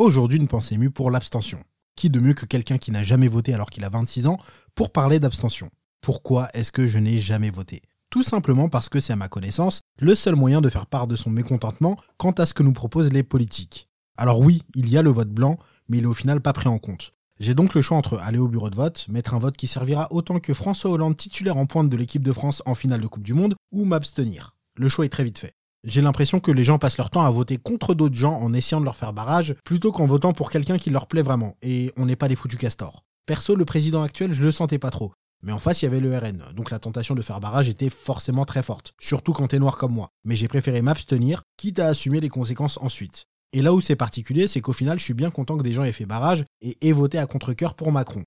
Aujourd'hui, une pensée émue pour l'abstention. Qui de mieux que quelqu'un qui n'a jamais voté alors qu'il a 26 ans pour parler d'abstention? Pourquoi est-ce que je n'ai jamais voté? Tout simplement parce que c'est à ma connaissance le seul moyen de faire part de son mécontentement quant à ce que nous proposent les politiques. Alors oui, il y a le vote blanc, mais il est au final pas pris en compte. J'ai donc le choix entre aller au bureau de vote, mettre un vote qui servira autant que François Hollande titulaire en pointe de l'équipe de France en finale de Coupe du Monde, ou m'abstenir. Le choix est très vite fait. J'ai l'impression que les gens passent leur temps à voter contre d'autres gens en essayant de leur faire barrage, plutôt qu'en votant pour quelqu'un qui leur plaît vraiment, et on n'est pas des foutus castors. Perso, le président actuel, je le sentais pas trop. Mais en face, il y avait le RN, donc la tentation de faire barrage était forcément très forte, surtout quand t'es noir comme moi. Mais j'ai préféré m'abstenir, quitte à assumer les conséquences ensuite. Et là où c'est particulier, c'est qu'au final, je suis bien content que des gens aient fait barrage et aient voté à contre-coeur pour Macron.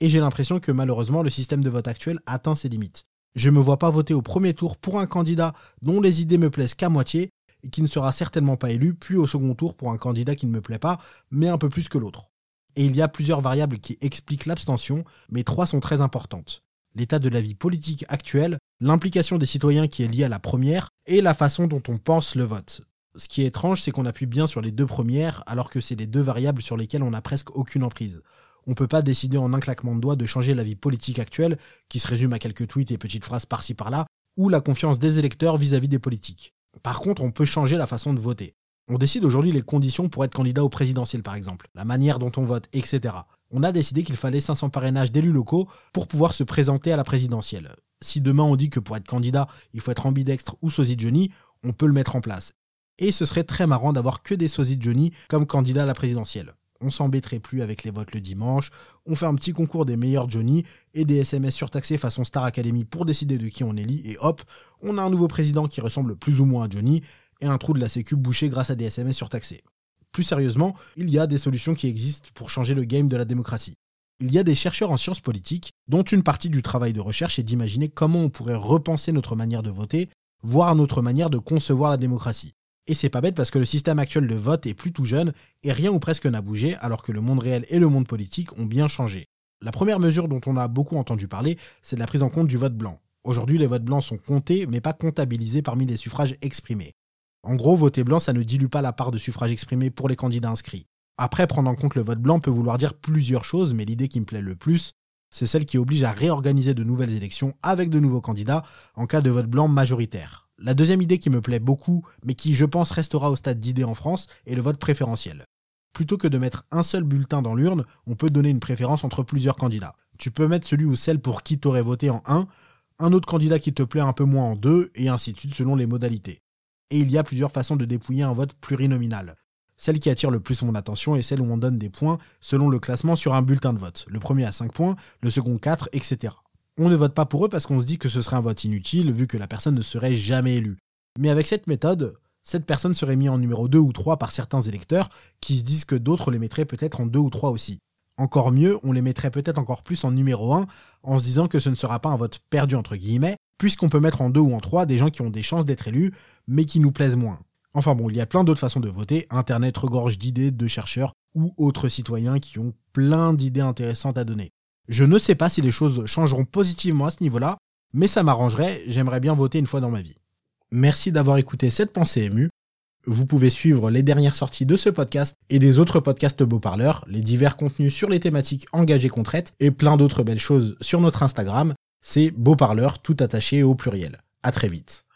Et j'ai l'impression que malheureusement, le système de vote actuel atteint ses limites. Je me vois pas voter au premier tour pour un candidat dont les idées me plaisent qu'à moitié et qui ne sera certainement pas élu, puis au second tour pour un candidat qui ne me plaît pas, mais un peu plus que l'autre. Et il y a plusieurs variables qui expliquent l'abstention, mais trois sont très importantes. L'état de la vie politique actuelle, l'implication des citoyens qui est liée à la première, et la façon dont on pense le vote. Ce qui est étrange, c'est qu'on appuie bien sur les deux premières, alors que c'est les deux variables sur lesquelles on n'a presque aucune emprise on peut pas décider en un claquement de doigts de changer la vie politique actuelle, qui se résume à quelques tweets et petites phrases par-ci par-là, ou la confiance des électeurs vis-à-vis des politiques. Par contre, on peut changer la façon de voter. On décide aujourd'hui les conditions pour être candidat au présidentiel, par exemple, la manière dont on vote, etc. On a décidé qu'il fallait 500 parrainages d'élus locaux pour pouvoir se présenter à la présidentielle. Si demain on dit que pour être candidat, il faut être ambidextre ou sosie de Johnny, on peut le mettre en place. Et ce serait très marrant d'avoir que des sosies de Johnny comme candidat à la présidentielle on s'embêterait plus avec les votes le dimanche, on fait un petit concours des meilleurs Johnny et des SMS surtaxés façon Star Academy pour décider de qui on élit et hop, on a un nouveau président qui ressemble plus ou moins à Johnny et un trou de la sécu bouché grâce à des SMS surtaxés. Plus sérieusement, il y a des solutions qui existent pour changer le game de la démocratie. Il y a des chercheurs en sciences politiques dont une partie du travail de recherche est d'imaginer comment on pourrait repenser notre manière de voter, voire notre manière de concevoir la démocratie. Et c'est pas bête parce que le système actuel de vote est plus tout jeune et rien ou presque n'a bougé alors que le monde réel et le monde politique ont bien changé. La première mesure dont on a beaucoup entendu parler, c'est la prise en compte du vote blanc. Aujourd'hui, les votes blancs sont comptés mais pas comptabilisés parmi les suffrages exprimés. En gros, voter blanc, ça ne dilue pas la part de suffrages exprimés pour les candidats inscrits. Après, prendre en compte le vote blanc peut vouloir dire plusieurs choses, mais l'idée qui me plaît le plus, c'est celle qui oblige à réorganiser de nouvelles élections avec de nouveaux candidats en cas de vote blanc majoritaire. La deuxième idée qui me plaît beaucoup, mais qui je pense restera au stade d'idée en France, est le vote préférentiel. Plutôt que de mettre un seul bulletin dans l'urne, on peut donner une préférence entre plusieurs candidats. Tu peux mettre celui ou celle pour qui t'aurais voté en 1, un autre candidat qui te plaît un peu moins en 2, et ainsi de suite selon les modalités. Et il y a plusieurs façons de dépouiller un vote plurinominal. Celle qui attire le plus mon attention est celle où on donne des points selon le classement sur un bulletin de vote. Le premier a 5 points, le second 4, etc on ne vote pas pour eux parce qu'on se dit que ce serait un vote inutile vu que la personne ne serait jamais élue. Mais avec cette méthode, cette personne serait mise en numéro 2 ou 3 par certains électeurs qui se disent que d'autres les mettraient peut-être en 2 ou 3 aussi. Encore mieux, on les mettrait peut-être encore plus en numéro 1 en se disant que ce ne sera pas un vote perdu entre guillemets, puisqu'on peut mettre en 2 ou en 3 des gens qui ont des chances d'être élus, mais qui nous plaisent moins. Enfin bon, il y a plein d'autres façons de voter, Internet regorge d'idées de chercheurs ou autres citoyens qui ont plein d'idées intéressantes à donner. Je ne sais pas si les choses changeront positivement à ce niveau-là, mais ça m'arrangerait, j'aimerais bien voter une fois dans ma vie. Merci d'avoir écouté cette pensée émue. Vous pouvez suivre les dernières sorties de ce podcast et des autres podcasts Beau Parleurs, les divers contenus sur les thématiques engagées qu'on traite et plein d'autres belles choses sur notre Instagram. C'est Beau Parleur tout attaché au pluriel. À très vite.